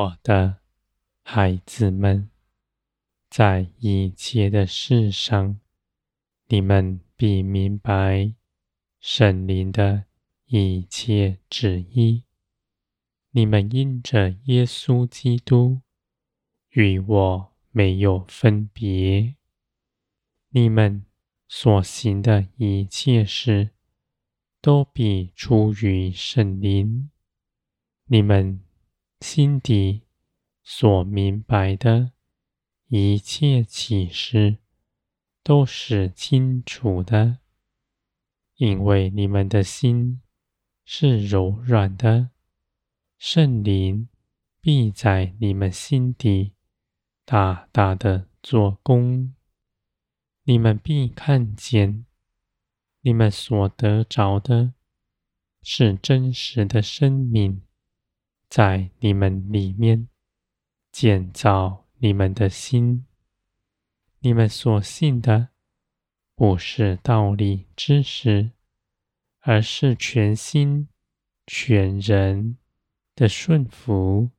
我的孩子们，在一切的事上，你们必明白圣灵的一切旨意。你们因着耶稣基督与我没有分别，你们所行的一切事都必出于圣灵。你们心底所明白的一切启示都是清楚的，因为你们的心是柔软的。圣灵必在你们心底大大的做工，你们必看见，你们所得着的是真实的生命，在你们里面建造你们的心。你们所信的不是道理知识，而是全心全人。的顺服，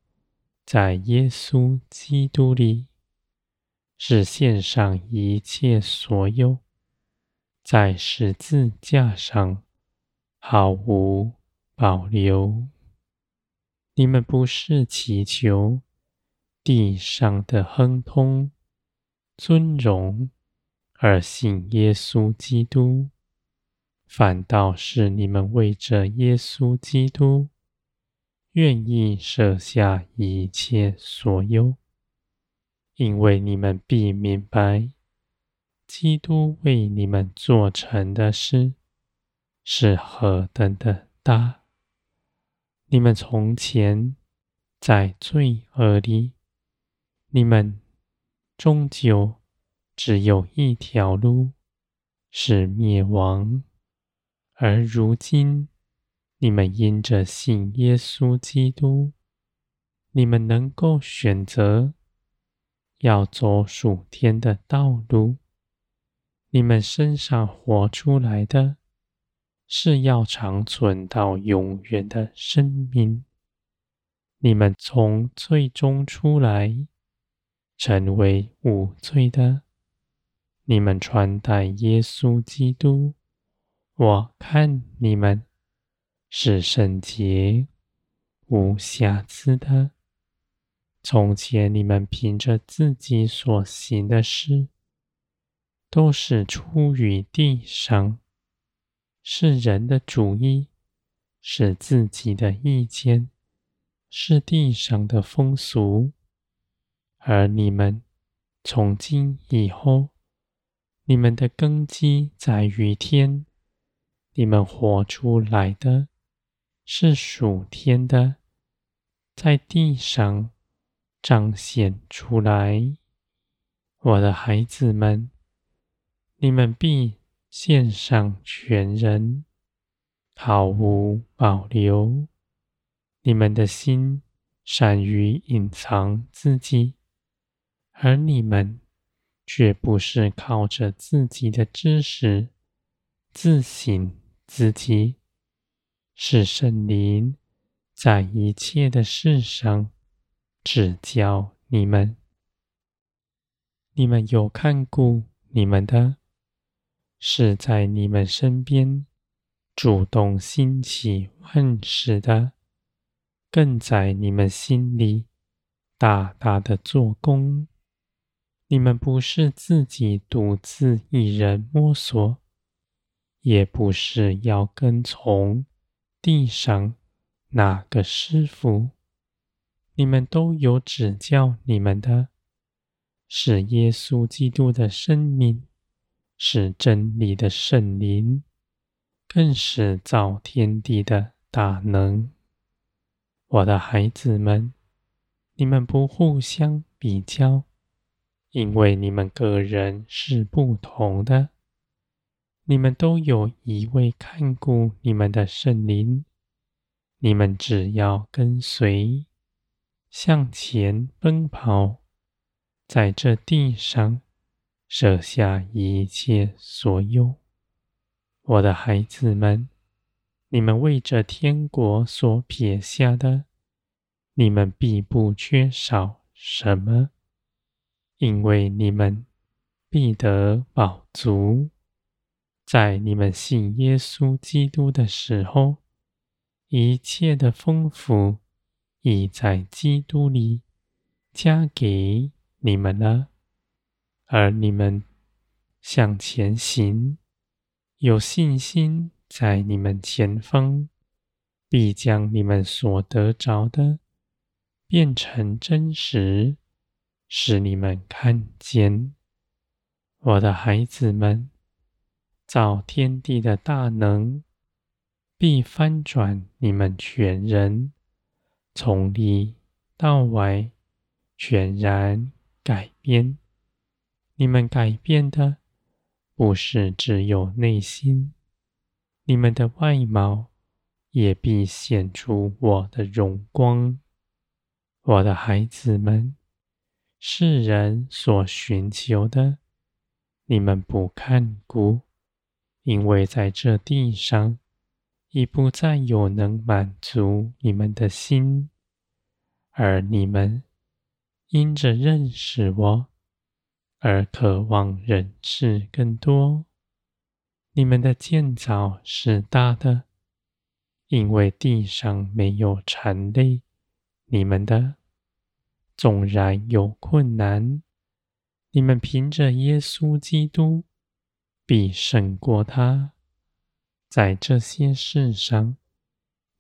在耶稣基督里，是献上一切所有，在十字架上毫无保留。你们不是祈求地上的亨通、尊荣而信耶稣基督，反倒是你们为着耶稣基督。愿意舍下一切所有，因为你们必明白，基督为你们做成的事是何等的大。你们从前在罪恶里，你们终究只有一条路，是灭亡，而如今。你们因着信耶稣基督，你们能够选择要走属天的道路。你们身上活出来的，是要长存到永远的生命。你们从罪中出来，成为无罪的。你们穿戴耶稣基督，我看你们。是圣洁、无瑕疵的。从前你们凭着自己所行的事，都是出于地上，是人的主意，是自己的意见，是地上的风俗。而你们从今以后，你们的根基在于天，你们活出来的。是属天的，在地上彰显出来。我的孩子们，你们必献上全人，毫无保留。你们的心善于隐藏自己，而你们却不是靠着自己的知识自省自己。是圣灵在一切的事上指教你们。你们有看顾你们的，是在你们身边主动兴起万事的，更在你们心里大大的做工。你们不是自己独自一人摸索，也不是要跟从。地上哪个师傅，你们都有指教你们的，是耶稣基督的生命，是真理的圣灵，更是造天地的大能。我的孩子们，你们不互相比较，因为你们个人是不同的。你们都有一位看顾你们的圣灵，你们只要跟随，向前奔跑，在这地上舍下一切所有。我的孩子们，你们为着天国所撇下的，你们必不缺少什么，因为你们必得饱足。在你们信耶稣基督的时候，一切的丰富已在基督里加给你们了，而你们向前行，有信心在你们前方，必将你们所得着的变成真实，使你们看见，我的孩子们。造天地的大能，必翻转你们全人，从里到外全然改变。你们改变的不是只有内心，你们的外貌也必显出我的荣光。我的孩子们，世人所寻求的，你们不看顾。因为在这地上，已不再有能满足你们的心，而你们因着认识我，而渴望认识更多。你们的建造是大的，因为地上没有缠累你们的。纵然有困难，你们凭着耶稣基督。必胜过他。在这些事上，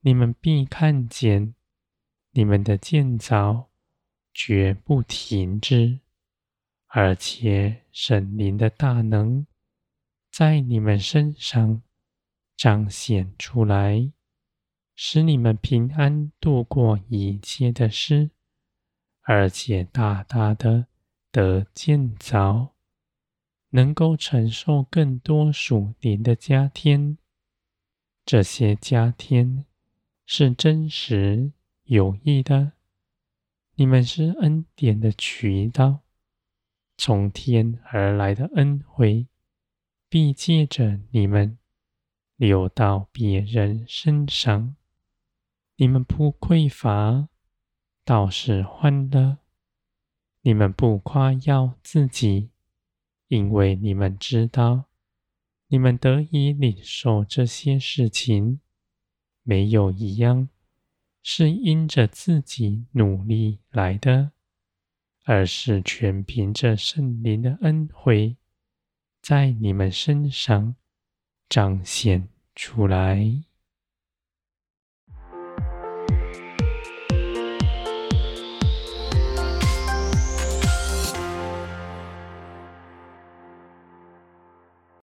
你们必看见，你们的建造绝不停止，而且神灵的大能在你们身上彰显出来，使你们平安度过一切的事，而且大大的得建造。能够承受更多属灵的加添，这些加添是真实有益的。你们是恩典的渠道，从天而来的恩惠必借着你们流到别人身上。你们不匮乏，倒是欢乐；你们不夸耀自己。因为你们知道，你们得以领受这些事情，没有一样是因着自己努力来的，而是全凭着圣灵的恩惠，在你们身上彰显出来。